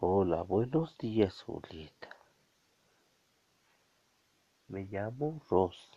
Hola, buenos días Julieta. Me llamo Ros.